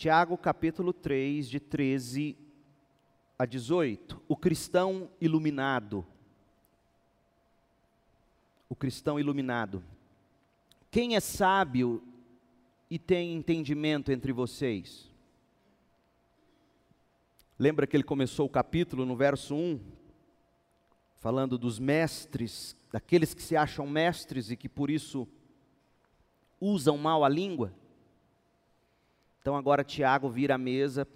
Tiago capítulo 3, de 13 a 18. O cristão iluminado. O cristão iluminado. Quem é sábio e tem entendimento entre vocês? Lembra que ele começou o capítulo no verso 1, falando dos mestres, daqueles que se acham mestres e que por isso usam mal a língua? Então agora Tiago vira a mesa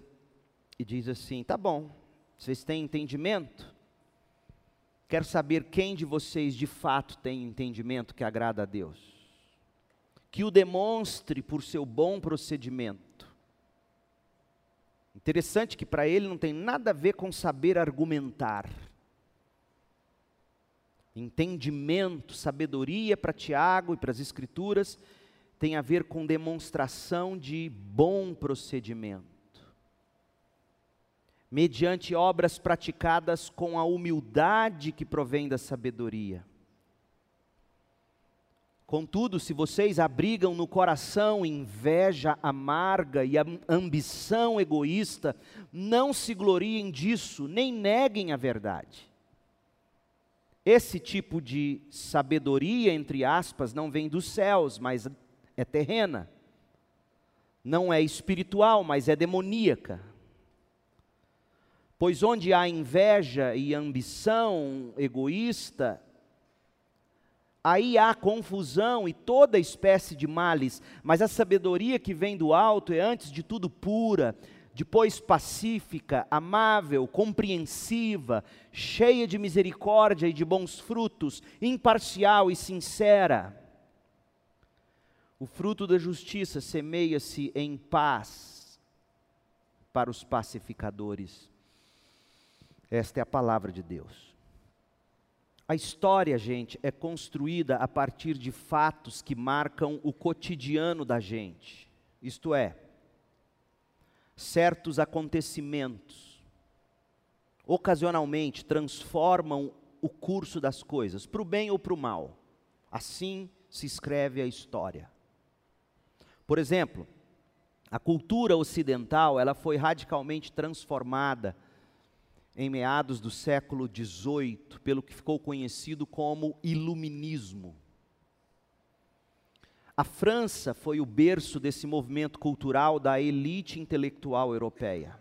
e diz assim: tá bom, vocês têm entendimento? Quero saber quem de vocês de fato tem entendimento que agrada a Deus. Que o demonstre por seu bom procedimento. Interessante que para ele não tem nada a ver com saber argumentar. Entendimento, sabedoria para Tiago e para as Escrituras tem a ver com demonstração de bom procedimento, mediante obras praticadas com a humildade que provém da sabedoria. Contudo, se vocês abrigam no coração inveja amarga e ambição egoísta, não se gloriem disso, nem neguem a verdade. Esse tipo de sabedoria, entre aspas, não vem dos céus, mas é terrena. Não é espiritual, mas é demoníaca. Pois onde há inveja e ambição egoísta, aí há confusão e toda espécie de males, mas a sabedoria que vem do alto é antes de tudo pura, depois pacífica, amável, compreensiva, cheia de misericórdia e de bons frutos, imparcial e sincera. O fruto da justiça semeia-se em paz para os pacificadores. Esta é a palavra de Deus. A história, gente, é construída a partir de fatos que marcam o cotidiano da gente. Isto é, certos acontecimentos ocasionalmente transformam o curso das coisas, para o bem ou para o mal. Assim se escreve a história. Por exemplo, a cultura ocidental ela foi radicalmente transformada em meados do século XVIII pelo que ficou conhecido como iluminismo. A França foi o berço desse movimento cultural da elite intelectual europeia.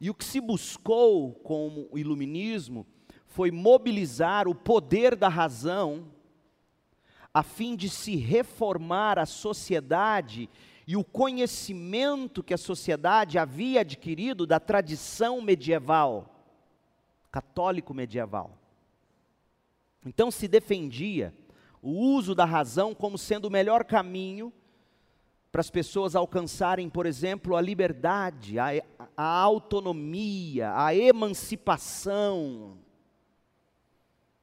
E o que se buscou com o iluminismo foi mobilizar o poder da razão a fim de se reformar a sociedade e o conhecimento que a sociedade havia adquirido da tradição medieval, católico medieval. Então se defendia o uso da razão como sendo o melhor caminho para as pessoas alcançarem, por exemplo, a liberdade, a, a autonomia, a emancipação,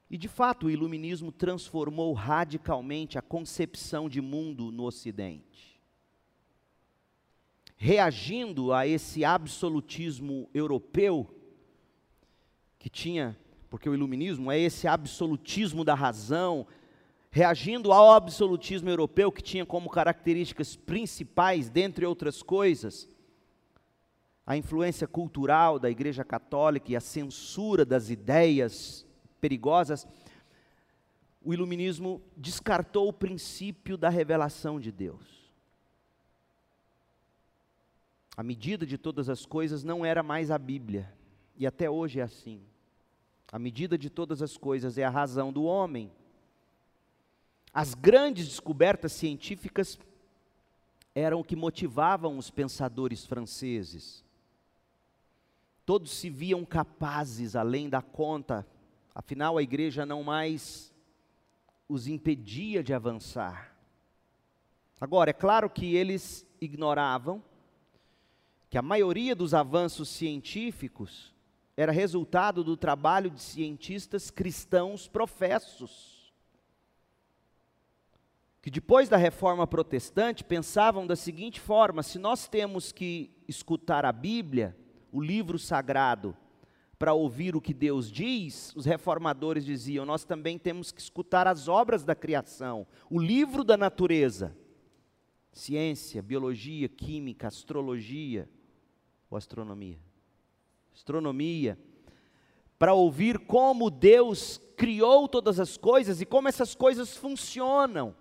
e de fato, o iluminismo transformou radicalmente a concepção de mundo no Ocidente. Reagindo a esse absolutismo europeu, que tinha, porque o iluminismo é esse absolutismo da razão, reagindo ao absolutismo europeu, que tinha como características principais, dentre outras coisas, a influência cultural da Igreja Católica e a censura das ideias perigosas, o iluminismo descartou o princípio da revelação de Deus. A medida de todas as coisas não era mais a Bíblia, e até hoje é assim. A medida de todas as coisas é a razão do homem. As grandes descobertas científicas eram o que motivavam os pensadores franceses. Todos se viam capazes, além da conta, Afinal, a igreja não mais os impedia de avançar. Agora, é claro que eles ignoravam que a maioria dos avanços científicos era resultado do trabalho de cientistas cristãos professos. Que depois da reforma protestante pensavam da seguinte forma: se nós temos que escutar a Bíblia, o livro sagrado, para ouvir o que Deus diz, os reformadores diziam: nós também temos que escutar as obras da criação, o livro da natureza. ciência, biologia, química, astrologia ou astronomia. Astronomia, para ouvir como Deus criou todas as coisas e como essas coisas funcionam.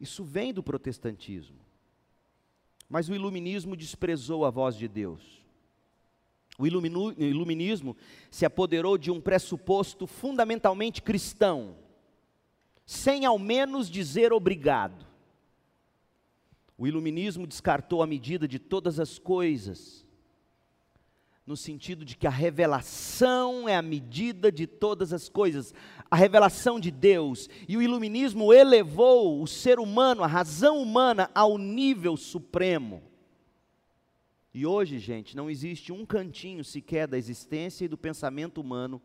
Isso vem do protestantismo. Mas o iluminismo desprezou a voz de Deus. O iluminismo se apoderou de um pressuposto fundamentalmente cristão, sem ao menos dizer obrigado. O iluminismo descartou a medida de todas as coisas, no sentido de que a revelação é a medida de todas as coisas, a revelação de Deus. E o iluminismo elevou o ser humano, a razão humana, ao nível supremo. E hoje, gente, não existe um cantinho sequer da existência e do pensamento humano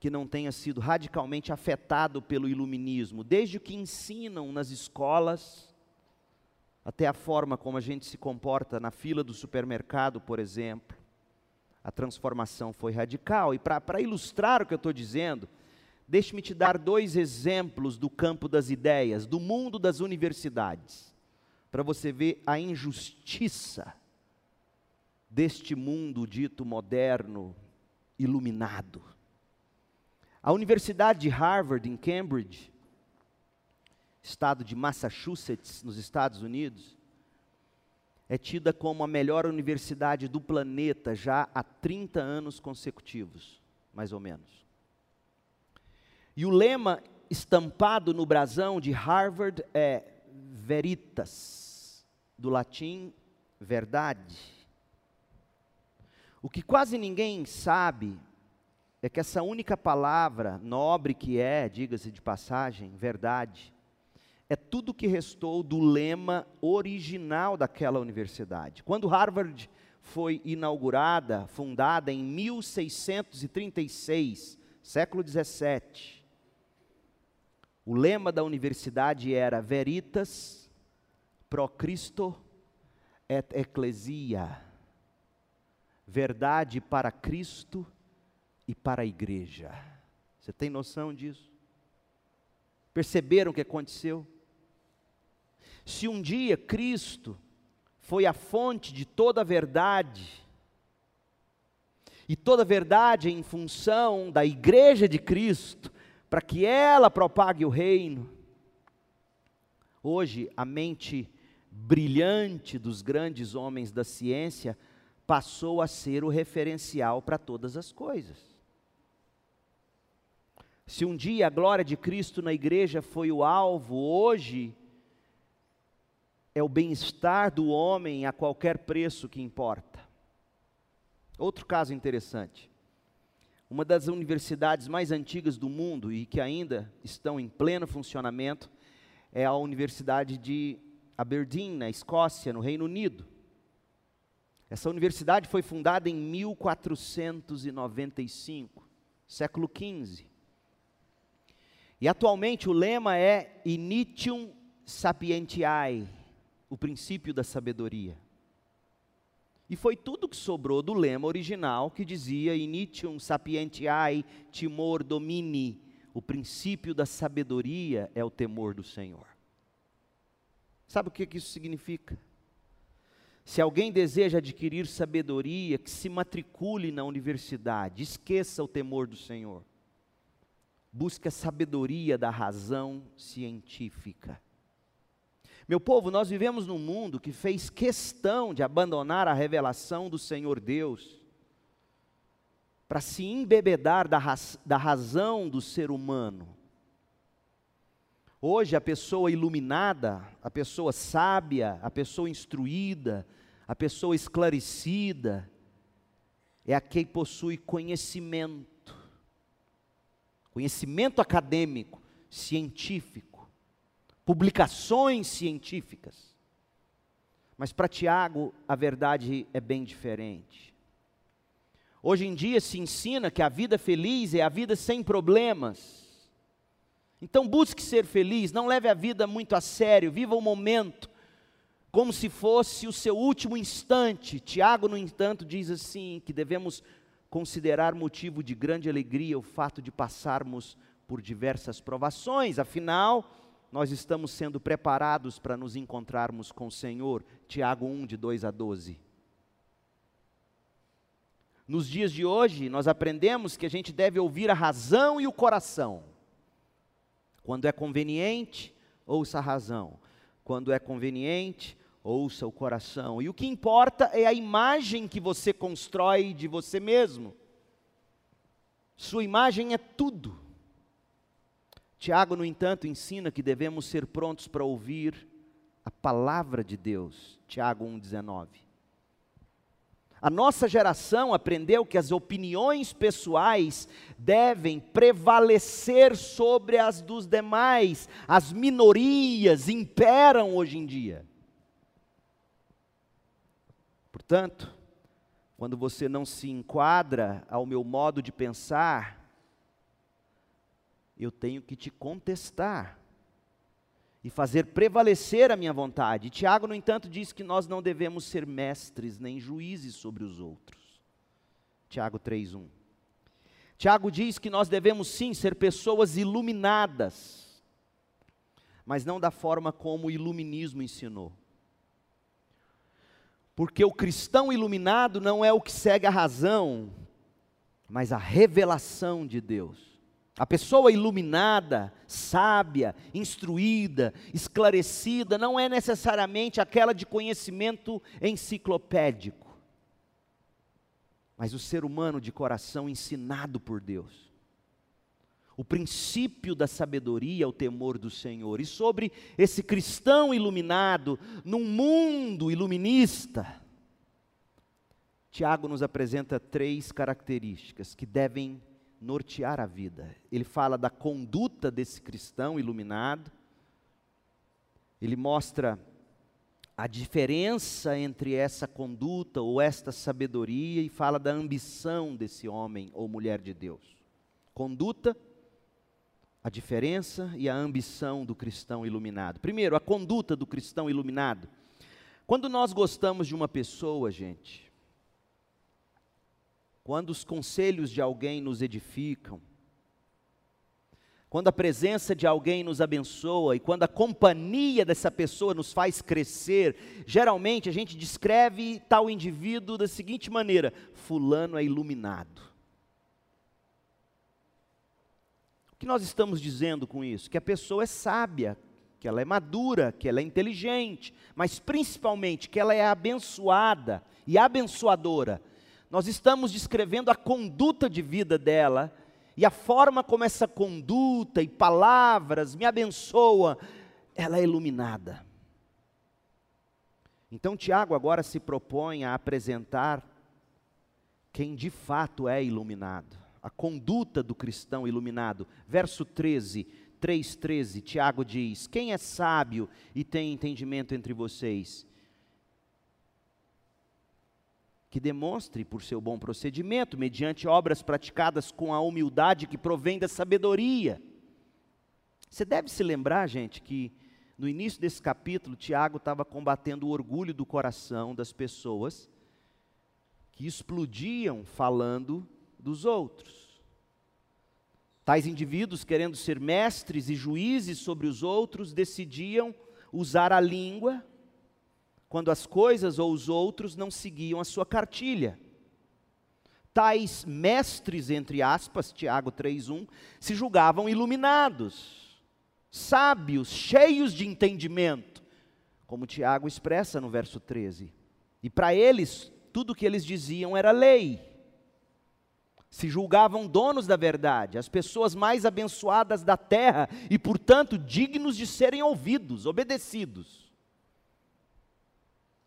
que não tenha sido radicalmente afetado pelo iluminismo, desde o que ensinam nas escolas, até a forma como a gente se comporta na fila do supermercado, por exemplo. A transformação foi radical. E para ilustrar o que eu estou dizendo, deixe-me te dar dois exemplos do campo das ideias, do mundo das universidades, para você ver a injustiça deste mundo dito moderno, iluminado. A Universidade de Harvard, em Cambridge, estado de Massachusetts, nos Estados Unidos, é tida como a melhor universidade do planeta já há 30 anos consecutivos, mais ou menos. E o lema estampado no brasão de Harvard é Veritas, do latim verdade. O que quase ninguém sabe é que essa única palavra, nobre que é, diga-se de passagem, verdade, é tudo que restou do lema original daquela universidade. Quando Harvard foi inaugurada, fundada em 1636, século 17, o lema da universidade era Veritas pro Christo et Ecclesia verdade para Cristo e para a igreja. Você tem noção disso? Perceberam o que aconteceu? Se um dia Cristo foi a fonte de toda a verdade, e toda a verdade em função da igreja de Cristo, para que ela propague o reino, hoje a mente brilhante dos grandes homens da ciência passou a ser o referencial para todas as coisas. Se um dia a glória de Cristo na igreja foi o alvo, hoje é o bem-estar do homem a qualquer preço que importa. Outro caso interessante. Uma das universidades mais antigas do mundo e que ainda estão em pleno funcionamento é a Universidade de Aberdeen, na Escócia, no Reino Unido. Essa universidade foi fundada em 1495, século XV. E atualmente o lema é Initium Sapientiae, o princípio da sabedoria. E foi tudo que sobrou do lema original que dizia Initium Sapientiae Timor Domini, o princípio da sabedoria é o temor do Senhor. Sabe o que, que isso significa? Se alguém deseja adquirir sabedoria, que se matricule na universidade, esqueça o temor do Senhor. Busque a sabedoria da razão científica. Meu povo, nós vivemos num mundo que fez questão de abandonar a revelação do Senhor Deus, para se embebedar da, raz, da razão do ser humano. Hoje, a pessoa iluminada, a pessoa sábia, a pessoa instruída, a pessoa esclarecida é a quem possui conhecimento, conhecimento acadêmico, científico, publicações científicas. Mas para Tiago, a verdade é bem diferente. Hoje em dia se ensina que a vida feliz é a vida sem problemas. Então busque ser feliz, não leve a vida muito a sério, viva o momento, como se fosse o seu último instante. Tiago, no entanto, diz assim: que devemos considerar motivo de grande alegria o fato de passarmos por diversas provações, afinal, nós estamos sendo preparados para nos encontrarmos com o Senhor? Tiago 1, de 2 a 12. Nos dias de hoje, nós aprendemos que a gente deve ouvir a razão e o coração. Quando é conveniente, ouça a razão. Quando é conveniente, ouça o coração. E o que importa é a imagem que você constrói de você mesmo. Sua imagem é tudo. Tiago, no entanto, ensina que devemos ser prontos para ouvir a palavra de Deus. Tiago 1,19. A nossa geração aprendeu que as opiniões pessoais devem prevalecer sobre as dos demais. As minorias imperam hoje em dia. Portanto, quando você não se enquadra ao meu modo de pensar, eu tenho que te contestar e fazer prevalecer a minha vontade. Tiago, no entanto, diz que nós não devemos ser mestres nem juízes sobre os outros. Tiago 3:1. Tiago diz que nós devemos sim ser pessoas iluminadas, mas não da forma como o iluminismo ensinou. Porque o cristão iluminado não é o que segue a razão, mas a revelação de Deus. A pessoa iluminada, sábia, instruída, esclarecida, não é necessariamente aquela de conhecimento enciclopédico, mas o ser humano de coração ensinado por Deus. O princípio da sabedoria é o temor do Senhor. E sobre esse cristão iluminado, num mundo iluminista, Tiago nos apresenta três características que devem nortear a vida. Ele fala da conduta desse cristão iluminado, ele mostra a diferença entre essa conduta ou esta sabedoria e fala da ambição desse homem ou mulher de Deus. Conduta, a diferença e a ambição do cristão iluminado. Primeiro, a conduta do cristão iluminado. Quando nós gostamos de uma pessoa, gente, quando os conselhos de alguém nos edificam, quando a presença de alguém nos abençoa e quando a companhia dessa pessoa nos faz crescer, geralmente a gente descreve tal indivíduo da seguinte maneira: Fulano é iluminado. O que nós estamos dizendo com isso? Que a pessoa é sábia, que ela é madura, que ela é inteligente, mas principalmente que ela é abençoada e abençoadora nós estamos descrevendo a conduta de vida dela e a forma como essa conduta e palavras me abençoa, ela é iluminada. Então Tiago agora se propõe a apresentar quem de fato é iluminado, a conduta do cristão iluminado. Verso 13, 3,13, Tiago diz: Quem é sábio e tem entendimento entre vocês? que demonstre por seu bom procedimento, mediante obras praticadas com a humildade que provém da sabedoria. Você deve se lembrar, gente, que no início desse capítulo, Tiago estava combatendo o orgulho do coração das pessoas que explodiam falando dos outros. Tais indivíduos, querendo ser mestres e juízes sobre os outros, decidiam usar a língua quando as coisas ou os outros não seguiam a sua cartilha. Tais mestres, entre aspas, Tiago 3,1, se julgavam iluminados, sábios, cheios de entendimento, como Tiago expressa no verso 13. E para eles, tudo o que eles diziam era lei. Se julgavam donos da verdade, as pessoas mais abençoadas da terra e, portanto, dignos de serem ouvidos, obedecidos.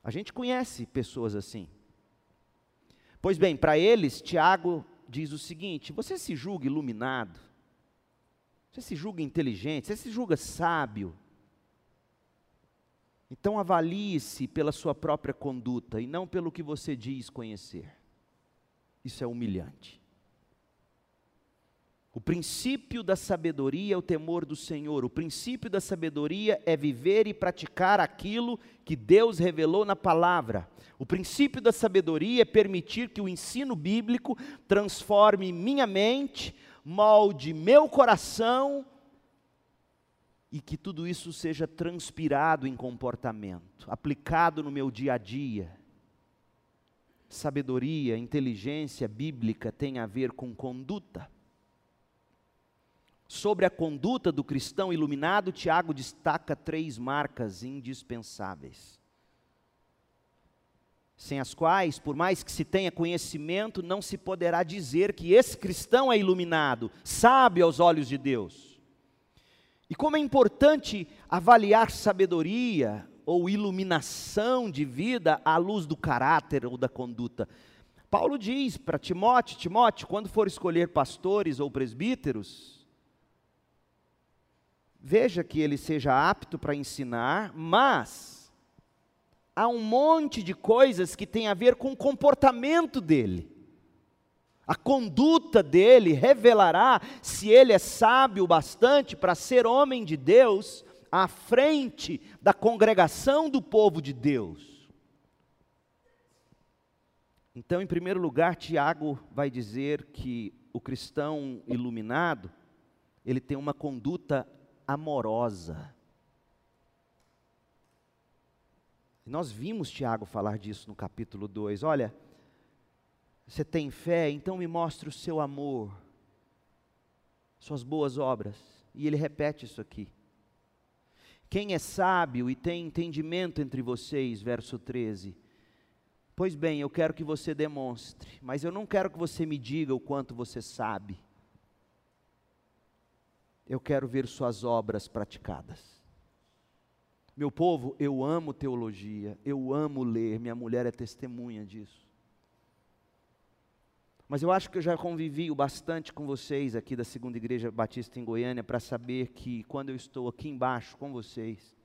A gente conhece pessoas assim. Pois bem, para eles, Tiago diz o seguinte: você se julga iluminado, você se julga inteligente, você se julga sábio. Então avalie-se pela sua própria conduta e não pelo que você diz conhecer. Isso é humilhante. O princípio da sabedoria é o temor do Senhor. O princípio da sabedoria é viver e praticar aquilo que Deus revelou na palavra. O princípio da sabedoria é permitir que o ensino bíblico transforme minha mente, molde meu coração e que tudo isso seja transpirado em comportamento, aplicado no meu dia a dia. Sabedoria, inteligência bíblica tem a ver com conduta. Sobre a conduta do cristão iluminado, Tiago destaca três marcas indispensáveis, sem as quais, por mais que se tenha conhecimento, não se poderá dizer que esse cristão é iluminado, sabe aos olhos de Deus. E como é importante avaliar sabedoria ou iluminação de vida à luz do caráter ou da conduta. Paulo diz para Timóteo: Timóteo, quando for escolher pastores ou presbíteros, veja que ele seja apto para ensinar, mas há um monte de coisas que tem a ver com o comportamento dele. A conduta dele revelará se ele é sábio bastante para ser homem de Deus à frente da congregação do povo de Deus. Então, em primeiro lugar, Tiago vai dizer que o cristão iluminado, ele tem uma conduta amorosa. Nós vimos Tiago falar disso no capítulo 2. Olha, você tem fé, então me mostre o seu amor, suas boas obras. E ele repete isso aqui. Quem é sábio e tem entendimento entre vocês, verso 13. Pois bem, eu quero que você demonstre, mas eu não quero que você me diga o quanto você sabe. Eu quero ver suas obras praticadas. Meu povo, eu amo teologia, eu amo ler, minha mulher é testemunha disso. Mas eu acho que eu já convivi bastante com vocês aqui da Segunda Igreja Batista em Goiânia para saber que quando eu estou aqui embaixo com vocês,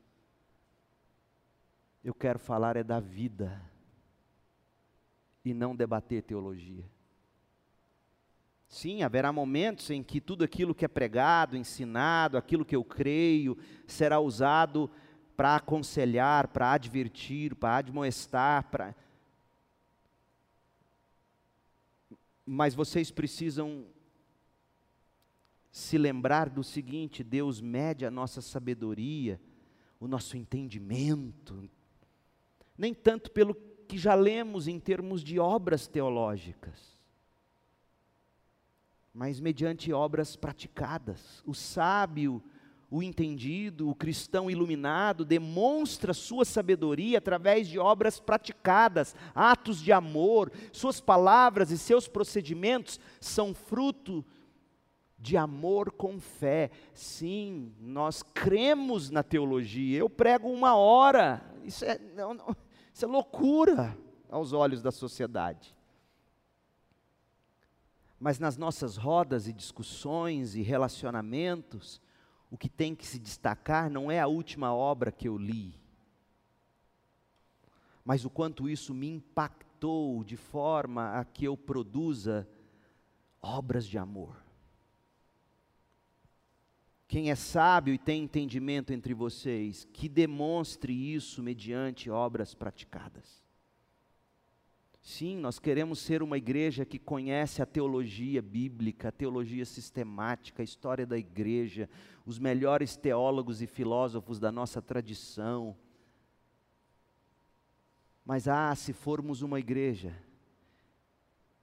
eu quero falar é da vida e não debater teologia. Sim, haverá momentos em que tudo aquilo que é pregado, ensinado, aquilo que eu creio, será usado para aconselhar, para advertir, para admoestar, para mas vocês precisam se lembrar do seguinte: Deus mede a nossa sabedoria, o nosso entendimento, nem tanto pelo que já lemos em termos de obras teológicas, mas mediante obras praticadas. O sábio o entendido, o cristão iluminado, demonstra sua sabedoria através de obras praticadas, atos de amor. Suas palavras e seus procedimentos são fruto de amor com fé. Sim, nós cremos na teologia. Eu prego uma hora, isso é, não, não, isso é loucura aos olhos da sociedade. Mas nas nossas rodas e discussões e relacionamentos, o que tem que se destacar não é a última obra que eu li, mas o quanto isso me impactou de forma a que eu produza obras de amor. Quem é sábio e tem entendimento entre vocês, que demonstre isso mediante obras praticadas. Sim, nós queremos ser uma igreja que conhece a teologia bíblica, a teologia sistemática, a história da igreja, os melhores teólogos e filósofos da nossa tradição. Mas, ah, se formos uma igreja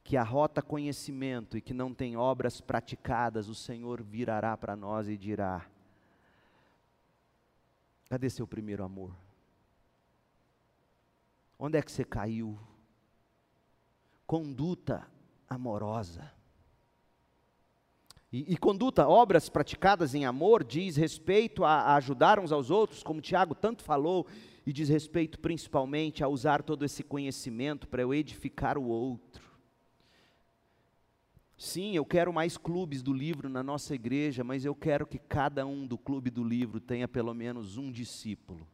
que arrota conhecimento e que não tem obras praticadas, o Senhor virará para nós e dirá: Cadê seu primeiro amor? Onde é que você caiu? Conduta amorosa. E, e, conduta, obras praticadas em amor, diz respeito a, a ajudar uns aos outros, como Tiago tanto falou, e diz respeito principalmente a usar todo esse conhecimento para eu edificar o outro. Sim, eu quero mais clubes do livro na nossa igreja, mas eu quero que cada um do clube do livro tenha pelo menos um discípulo.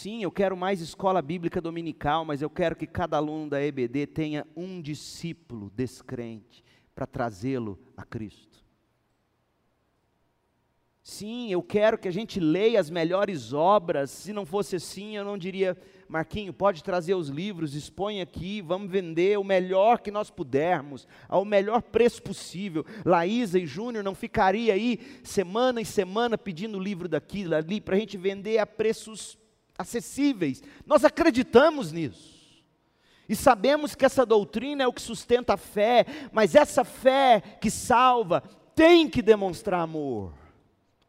Sim, eu quero mais escola bíblica dominical, mas eu quero que cada aluno da EBD tenha um discípulo descrente para trazê-lo a Cristo. Sim, eu quero que a gente leia as melhores obras. Se não fosse assim, eu não diria, Marquinho, pode trazer os livros, expõe aqui, vamos vender o melhor que nós pudermos, ao melhor preço possível. Laísa e Júnior não ficaria aí semana em semana pedindo livro daqui, ali, para a gente vender a preços acessíveis. Nós acreditamos nisso. E sabemos que essa doutrina é o que sustenta a fé, mas essa fé que salva tem que demonstrar amor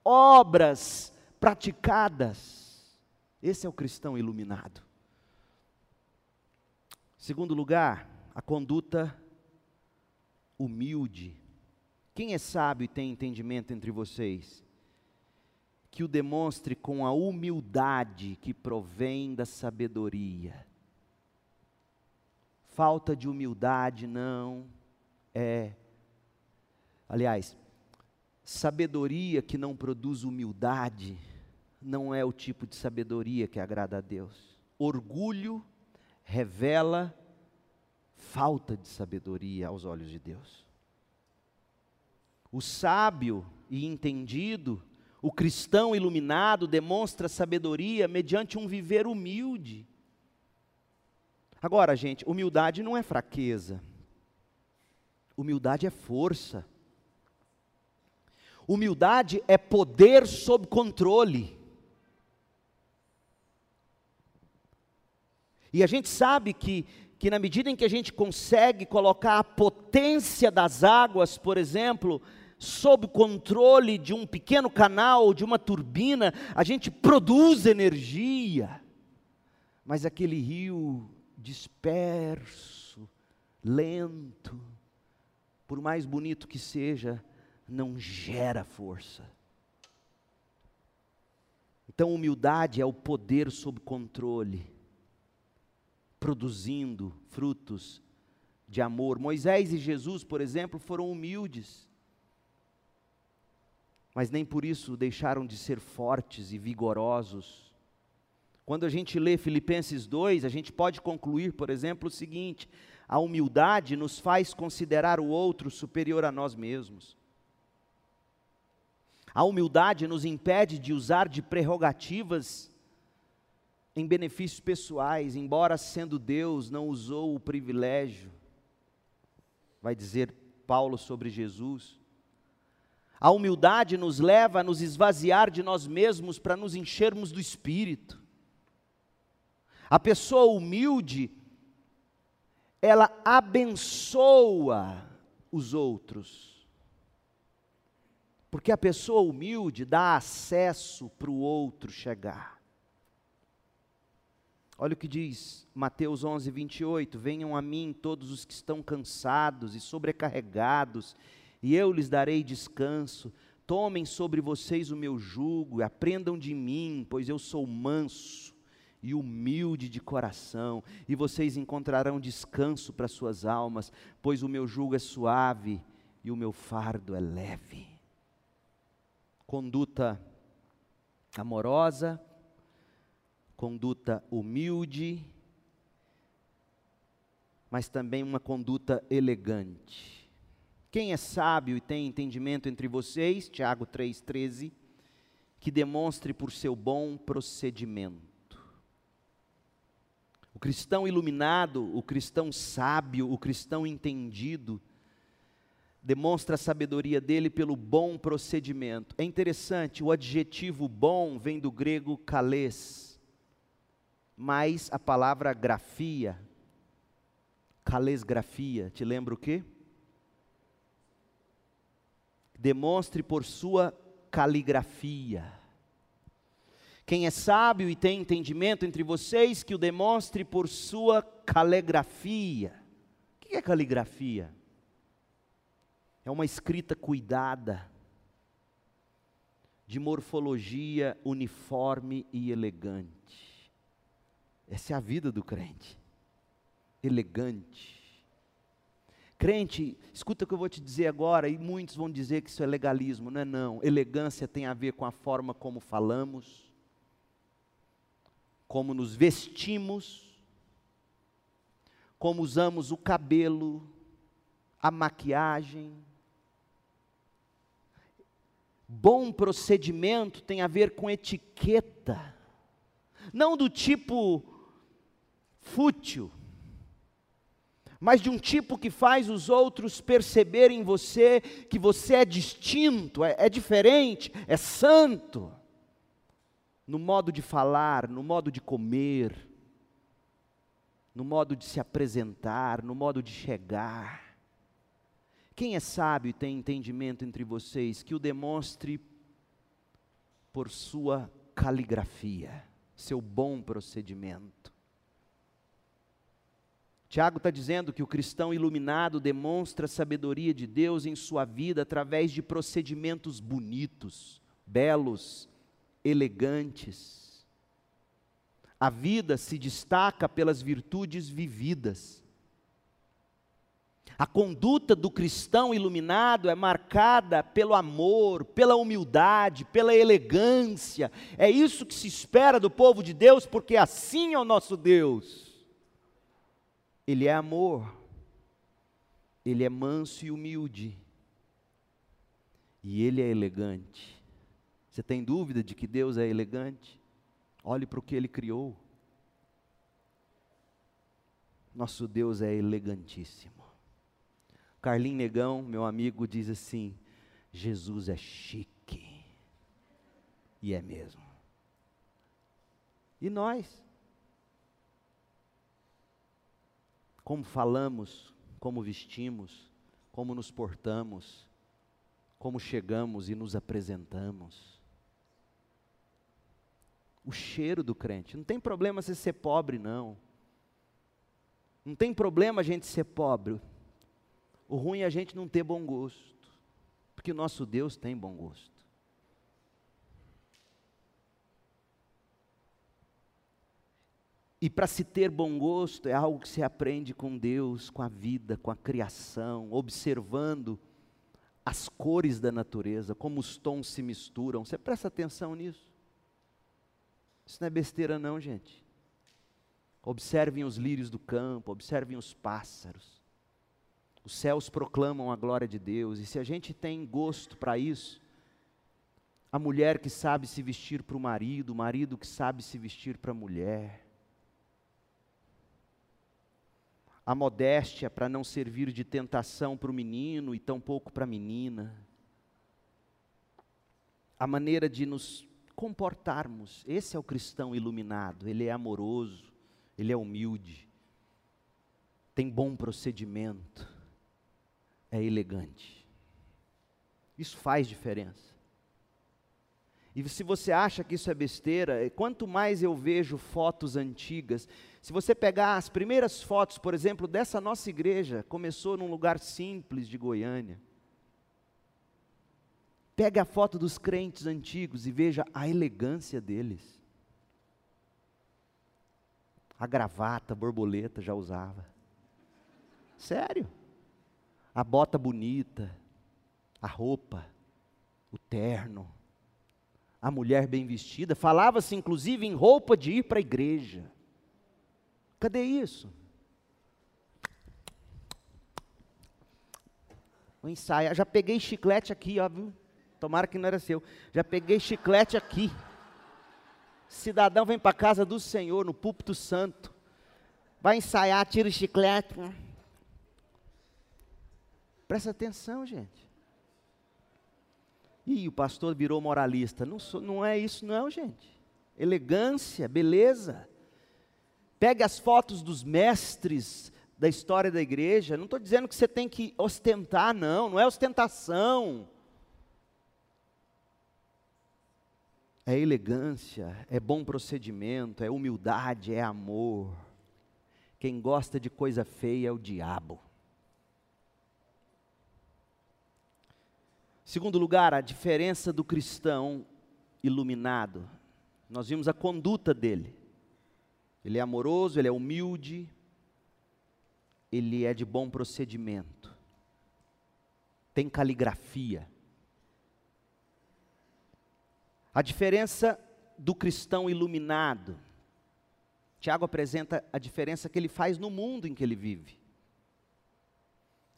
obras praticadas. Esse é o cristão iluminado. Segundo lugar, a conduta humilde. Quem é sábio e tem entendimento entre vocês? Que o demonstre com a humildade que provém da sabedoria. Falta de humildade não é. Aliás, Sabedoria que não produz humildade não é o tipo de sabedoria que agrada a Deus. Orgulho revela falta de sabedoria aos olhos de Deus. O sábio e entendido, o cristão iluminado, demonstra sabedoria mediante um viver humilde. Agora, gente, humildade não é fraqueza, humildade é força. Humildade é poder sob controle. E a gente sabe que, que na medida em que a gente consegue colocar a potência das águas, por exemplo, sob controle de um pequeno canal, de uma turbina, a gente produz energia. Mas aquele rio disperso, lento, por mais bonito que seja, não gera força. Então, humildade é o poder sob controle, produzindo frutos de amor. Moisés e Jesus, por exemplo, foram humildes, mas nem por isso deixaram de ser fortes e vigorosos. Quando a gente lê Filipenses 2, a gente pode concluir, por exemplo, o seguinte: a humildade nos faz considerar o outro superior a nós mesmos. A humildade nos impede de usar de prerrogativas em benefícios pessoais, embora sendo Deus, não usou o privilégio. Vai dizer Paulo sobre Jesus. A humildade nos leva a nos esvaziar de nós mesmos para nos enchermos do espírito. A pessoa humilde, ela abençoa os outros. Porque a pessoa humilde dá acesso para o outro chegar. Olha o que diz Mateus 11, 28. Venham a mim todos os que estão cansados e sobrecarregados, e eu lhes darei descanso. Tomem sobre vocês o meu jugo e aprendam de mim, pois eu sou manso e humilde de coração, e vocês encontrarão descanso para suas almas, pois o meu jugo é suave e o meu fardo é leve conduta amorosa, conduta humilde, mas também uma conduta elegante. Quem é sábio e tem entendimento entre vocês, Tiago 3,13, que demonstre por seu bom procedimento. O cristão iluminado, o cristão sábio, o cristão entendido, demonstra a sabedoria dele pelo bom procedimento. É interessante, o adjetivo bom vem do grego kales, mais a palavra grafia, kalesgrafia, te lembra o quê? Demonstre por sua caligrafia. Quem é sábio e tem entendimento entre vocês, que o demonstre por sua caligrafia. O que é caligrafia? É uma escrita cuidada, de morfologia uniforme e elegante. Essa é a vida do crente. Elegante. Crente, escuta o que eu vou te dizer agora, e muitos vão dizer que isso é legalismo, não é não. Elegância tem a ver com a forma como falamos, como nos vestimos, como usamos o cabelo, a maquiagem, Bom procedimento tem a ver com etiqueta, não do tipo fútil, mas de um tipo que faz os outros perceberem em você que você é distinto, é, é diferente, é santo, no modo de falar, no modo de comer, no modo de se apresentar, no modo de chegar. Quem é sábio e tem entendimento entre vocês, que o demonstre por sua caligrafia, seu bom procedimento. Tiago está dizendo que o cristão iluminado demonstra a sabedoria de Deus em sua vida através de procedimentos bonitos, belos, elegantes. A vida se destaca pelas virtudes vividas. A conduta do cristão iluminado é marcada pelo amor, pela humildade, pela elegância. É isso que se espera do povo de Deus, porque assim é o nosso Deus. Ele é amor, ele é manso e humilde, e ele é elegante. Você tem dúvida de que Deus é elegante? Olhe para o que ele criou. Nosso Deus é elegantíssimo. Carlinho Negão, meu amigo, diz assim: Jesus é chique. E é mesmo. E nós? Como falamos, como vestimos, como nos portamos, como chegamos e nos apresentamos. O cheiro do crente. Não tem problema você ser pobre, não. Não tem problema a gente ser pobre. O ruim é a gente não ter bom gosto. Porque o nosso Deus tem bom gosto. E para se ter bom gosto é algo que se aprende com Deus, com a vida, com a criação, observando as cores da natureza, como os tons se misturam. Você presta atenção nisso? Isso não é besteira, não, gente. Observem os lírios do campo, observem os pássaros. Os céus proclamam a glória de Deus, e se a gente tem gosto para isso, a mulher que sabe se vestir para o marido, o marido que sabe se vestir para a mulher, a modéstia para não servir de tentação para o menino e tampouco para a menina, a maneira de nos comportarmos. Esse é o cristão iluminado, ele é amoroso, ele é humilde, tem bom procedimento, é elegante. Isso faz diferença. E se você acha que isso é besteira, quanto mais eu vejo fotos antigas, se você pegar as primeiras fotos, por exemplo, dessa nossa igreja, começou num lugar simples de Goiânia. Pega a foto dos crentes antigos e veja a elegância deles. A gravata, a borboleta já usava. Sério. A bota bonita, a roupa, o terno, a mulher bem vestida. Falava-se inclusive em roupa de ir para a igreja. Cadê isso? O ensaio. Já peguei chiclete aqui, ó, viu? Tomara que não era seu. Já peguei chiclete aqui. Cidadão vem para a casa do Senhor, no púlpito santo. Vai ensaiar, tira o chiclete. Presta atenção, gente. Ih, o pastor virou moralista. Não, sou, não é isso, não, gente. Elegância, beleza. Pegue as fotos dos mestres da história da igreja. Não estou dizendo que você tem que ostentar, não, não é ostentação. É elegância, é bom procedimento, é humildade, é amor. Quem gosta de coisa feia é o diabo. Segundo lugar, a diferença do cristão iluminado. Nós vimos a conduta dele. Ele é amoroso, ele é humilde, ele é de bom procedimento, tem caligrafia. A diferença do cristão iluminado. Tiago apresenta a diferença que ele faz no mundo em que ele vive.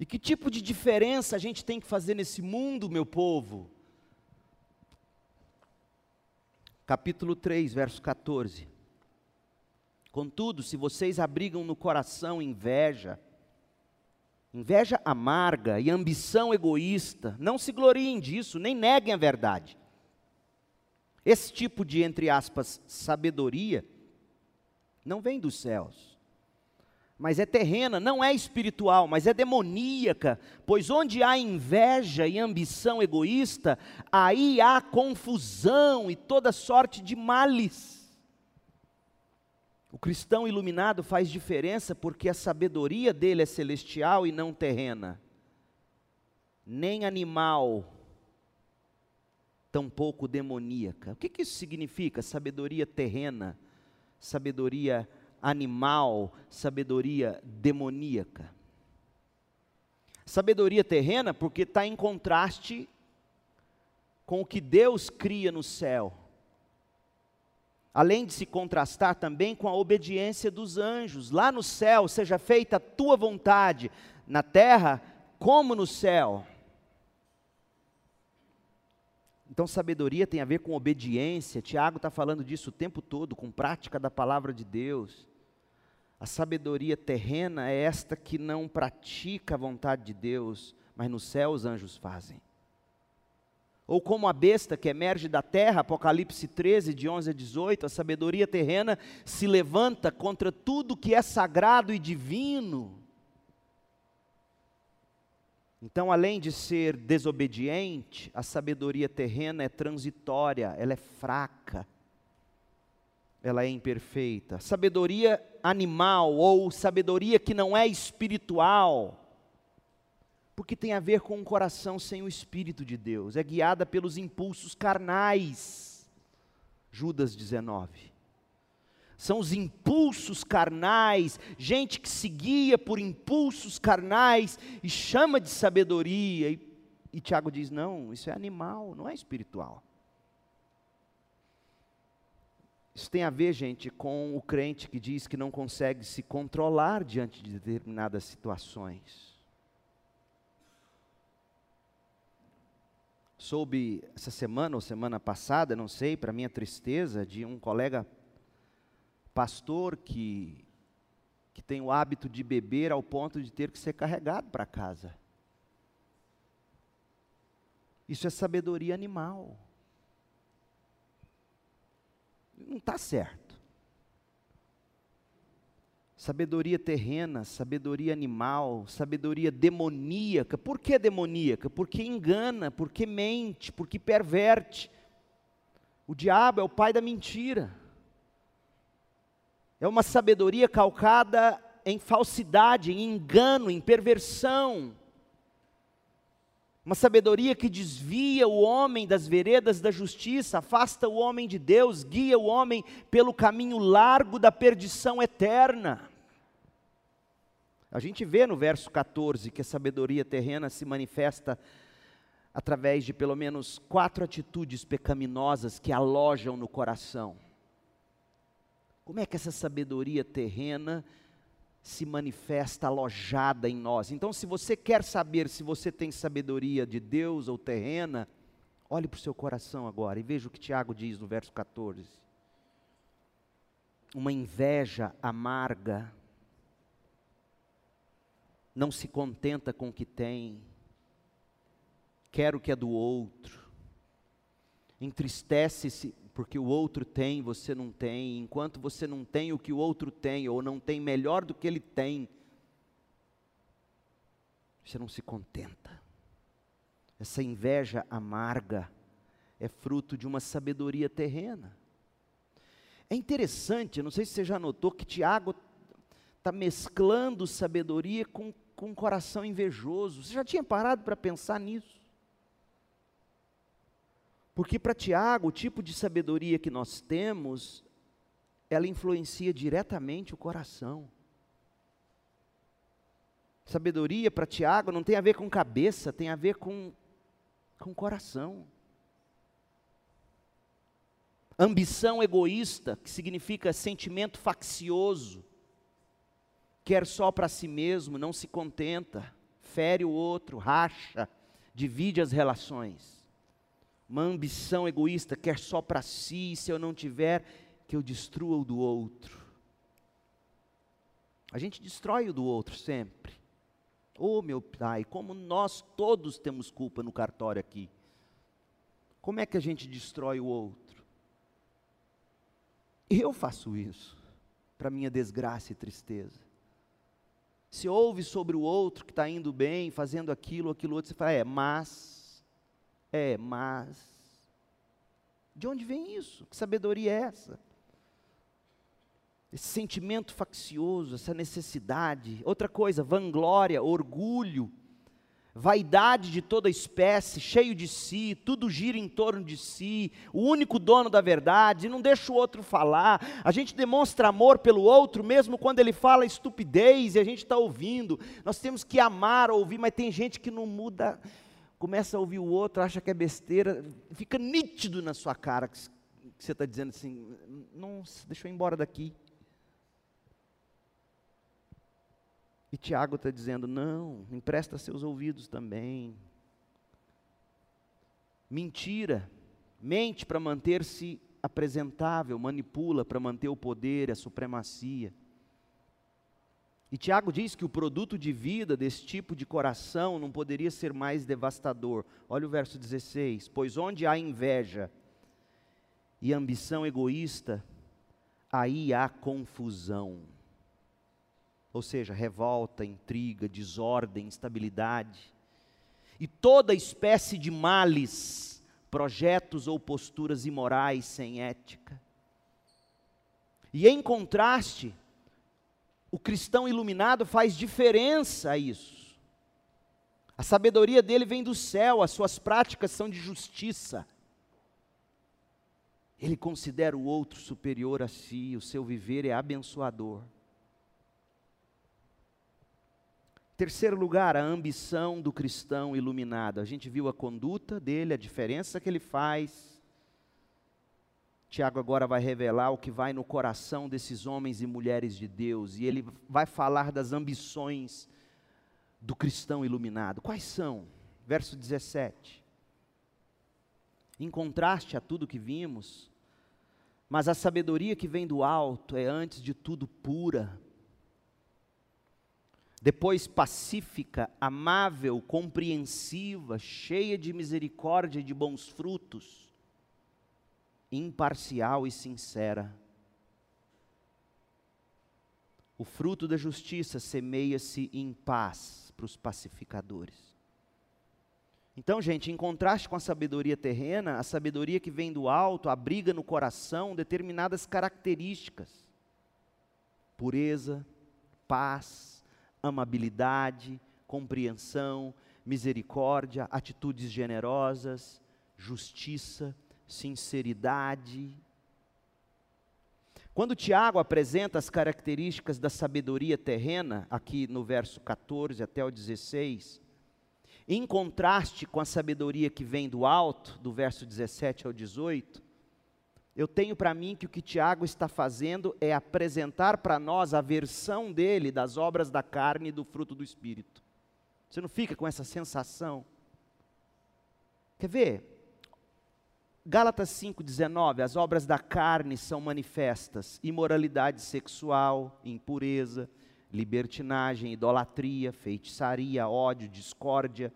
E que tipo de diferença a gente tem que fazer nesse mundo, meu povo? capítulo 3, verso 14. Contudo, se vocês abrigam no coração inveja, inveja amarga e ambição egoísta, não se gloriem disso, nem neguem a verdade. Esse tipo de, entre aspas, sabedoria, não vem dos céus, mas é terrena, não é espiritual, mas é demoníaca, pois onde há inveja e ambição egoísta, aí há confusão e toda sorte de males. O cristão iluminado faz diferença porque a sabedoria dele é celestial e não terrena. Nem animal, tampouco demoníaca. O que, que isso significa? Sabedoria terrena, sabedoria animal, sabedoria demoníaca. Sabedoria terrena porque está em contraste com o que Deus cria no céu além de se contrastar também com a obediência dos anjos. Lá no céu, seja feita a tua vontade, na terra como no céu. Então, sabedoria tem a ver com obediência. Tiago está falando disso o tempo todo, com prática da palavra de Deus. A sabedoria terrena é esta que não pratica a vontade de Deus, mas no céu os anjos fazem ou como a besta que emerge da terra, Apocalipse 13, de 11 a 18, a sabedoria terrena se levanta contra tudo que é sagrado e divino. Então, além de ser desobediente, a sabedoria terrena é transitória, ela é fraca, ela é imperfeita. Sabedoria animal ou sabedoria que não é espiritual, porque tem a ver com um coração sem o Espírito de Deus, é guiada pelos impulsos carnais. Judas 19. São os impulsos carnais, gente que se guia por impulsos carnais e chama de sabedoria. E, e Tiago diz: não, isso é animal, não é espiritual. Isso tem a ver, gente, com o crente que diz que não consegue se controlar diante de determinadas situações. soube essa semana ou semana passada, não sei, para minha tristeza, de um colega pastor que, que tem o hábito de beber ao ponto de ter que ser carregado para casa. Isso é sabedoria animal. Não está certo sabedoria terrena, sabedoria animal, sabedoria demoníaca. Por que demoníaca? Porque engana, porque mente, porque perverte. O diabo é o pai da mentira. É uma sabedoria calcada em falsidade, em engano, em perversão. Uma sabedoria que desvia o homem das veredas da justiça, afasta o homem de Deus, guia o homem pelo caminho largo da perdição eterna. A gente vê no verso 14 que a sabedoria terrena se manifesta através de pelo menos quatro atitudes pecaminosas que alojam no coração. Como é que essa sabedoria terrena se manifesta alojada em nós? Então, se você quer saber se você tem sabedoria de Deus ou terrena, olhe para o seu coração agora e veja o que Tiago diz no verso 14. Uma inveja amarga não se contenta com o que tem, quer o que é do outro, entristece-se porque o outro tem, você não tem, enquanto você não tem o que o outro tem, ou não tem melhor do que ele tem, você não se contenta. Essa inveja amarga é fruto de uma sabedoria terrena. É interessante, não sei se você já notou que Tiago está mesclando sabedoria com, com um coração invejoso. Você já tinha parado para pensar nisso? Porque para Tiago, o tipo de sabedoria que nós temos, ela influencia diretamente o coração. Sabedoria para Tiago não tem a ver com cabeça, tem a ver com, com coração. Ambição egoísta, que significa sentimento faccioso, quer só para si mesmo, não se contenta, fere o outro, racha, divide as relações. Uma ambição egoísta, quer só para si, se eu não tiver, que eu destrua o do outro. A gente destrói o do outro sempre. Oh, meu pai, como nós todos temos culpa no cartório aqui. Como é que a gente destrói o outro? Eu faço isso, para minha desgraça e tristeza. Se ouve sobre o outro que está indo bem, fazendo aquilo, aquilo outro, você fala, é, mas é, mas. De onde vem isso? Que sabedoria é essa? Esse sentimento faccioso, essa necessidade. Outra coisa, vanglória, orgulho, vaidade de toda espécie, cheio de si, tudo gira em torno de si, o único dono da verdade, não deixa o outro falar. A gente demonstra amor pelo outro, mesmo quando ele fala estupidez e a gente está ouvindo. Nós temos que amar, ouvir, mas tem gente que não muda começa a ouvir o outro, acha que é besteira, fica nítido na sua cara que, você está dizendo assim: nossa, deixa eu ir embora daqui. E Tiago está dizendo: não, empresta seus ouvidos também. Mentira, mente para manter-se apresentável, manipula para manter o poder, a supremacia. E Tiago diz que o produto de vida desse tipo de coração não poderia ser mais devastador. Olha o verso 16: Pois onde há inveja e ambição egoísta, aí há confusão. Ou seja, revolta, intriga, desordem, instabilidade. E toda espécie de males, projetos ou posturas imorais sem ética. E em contraste, o cristão iluminado faz diferença a isso. A sabedoria dele vem do céu, as suas práticas são de justiça. Ele considera o outro superior a si, o seu viver é abençoador. Terceiro lugar, a ambição do cristão iluminado. A gente viu a conduta dele, a diferença que ele faz Tiago agora vai revelar o que vai no coração desses homens e mulheres de Deus, e ele vai falar das ambições do cristão iluminado. Quais são? Verso 17. Em contraste a tudo que vimos, mas a sabedoria que vem do alto é antes de tudo pura, depois pacífica, amável, compreensiva, cheia de misericórdia e de bons frutos imparcial e sincera. O fruto da justiça semeia-se em paz para os pacificadores. Então, gente, em contraste com a sabedoria terrena, a sabedoria que vem do alto abriga no coração determinadas características: pureza, paz, amabilidade, compreensão, misericórdia, atitudes generosas, justiça, sinceridade. Quando Tiago apresenta as características da sabedoria terrena, aqui no verso 14 até o 16, em contraste com a sabedoria que vem do alto, do verso 17 ao 18, eu tenho para mim que o que Tiago está fazendo é apresentar para nós a versão dele das obras da carne e do fruto do espírito. Você não fica com essa sensação? Quer ver? Gálatas 5,19, as obras da carne são manifestas: imoralidade sexual, impureza, libertinagem, idolatria, feitiçaria, ódio, discórdia,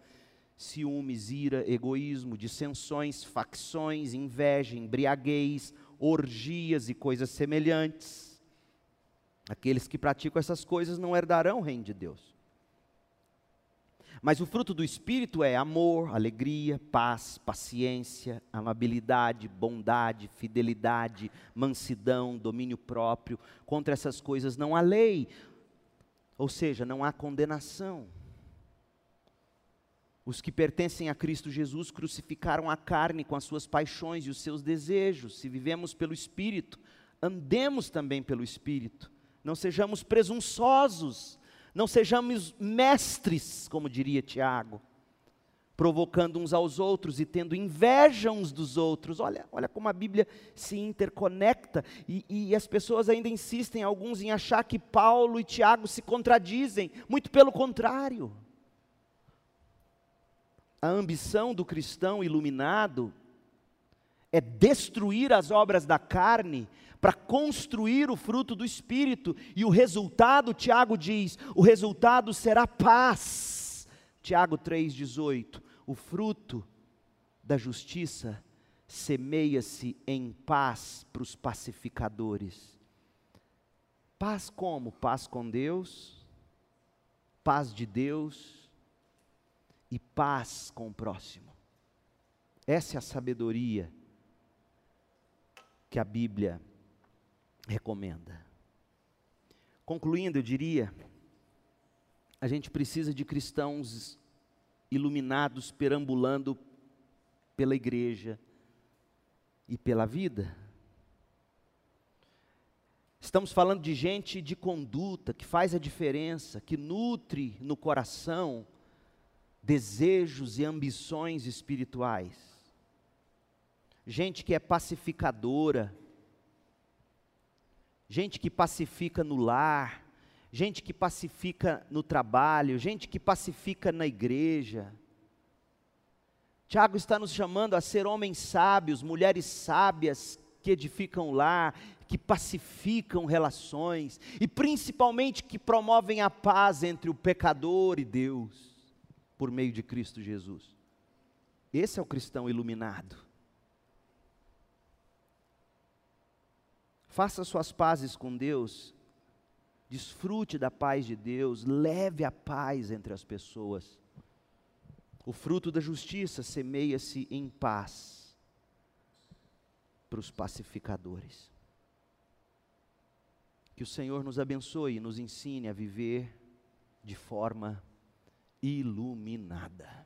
ciúmes, ira, egoísmo, dissensões, facções, inveja, embriaguez, orgias e coisas semelhantes. Aqueles que praticam essas coisas não herdarão o reino de Deus. Mas o fruto do Espírito é amor, alegria, paz, paciência, amabilidade, bondade, fidelidade, mansidão, domínio próprio. Contra essas coisas não há lei, ou seja, não há condenação. Os que pertencem a Cristo Jesus crucificaram a carne com as suas paixões e os seus desejos. Se vivemos pelo Espírito, andemos também pelo Espírito. Não sejamos presunçosos não sejamos mestres, como diria Tiago, provocando uns aos outros e tendo inveja uns dos outros. Olha, olha como a Bíblia se interconecta e, e as pessoas ainda insistem, alguns, em achar que Paulo e Tiago se contradizem. Muito pelo contrário. A ambição do cristão iluminado é destruir as obras da carne para construir o fruto do espírito, e o resultado, Tiago diz, o resultado será paz. Tiago 3:18. O fruto da justiça semeia-se em paz para os pacificadores. Paz como? Paz com Deus, paz de Deus e paz com o próximo. Essa é a sabedoria que a Bíblia recomenda. Concluindo, eu diria, a gente precisa de cristãos iluminados perambulando pela igreja e pela vida. Estamos falando de gente de conduta, que faz a diferença, que nutre no coração desejos e ambições espirituais. Gente que é pacificadora, gente que pacifica no lar, gente que pacifica no trabalho, gente que pacifica na igreja. Tiago está nos chamando a ser homens sábios, mulheres sábias que edificam o lar, que pacificam relações e principalmente que promovem a paz entre o pecador e Deus por meio de Cristo Jesus. Esse é o cristão iluminado. Faça suas pazes com Deus, desfrute da paz de Deus, leve a paz entre as pessoas. O fruto da justiça semeia-se em paz para os pacificadores. Que o Senhor nos abençoe e nos ensine a viver de forma iluminada.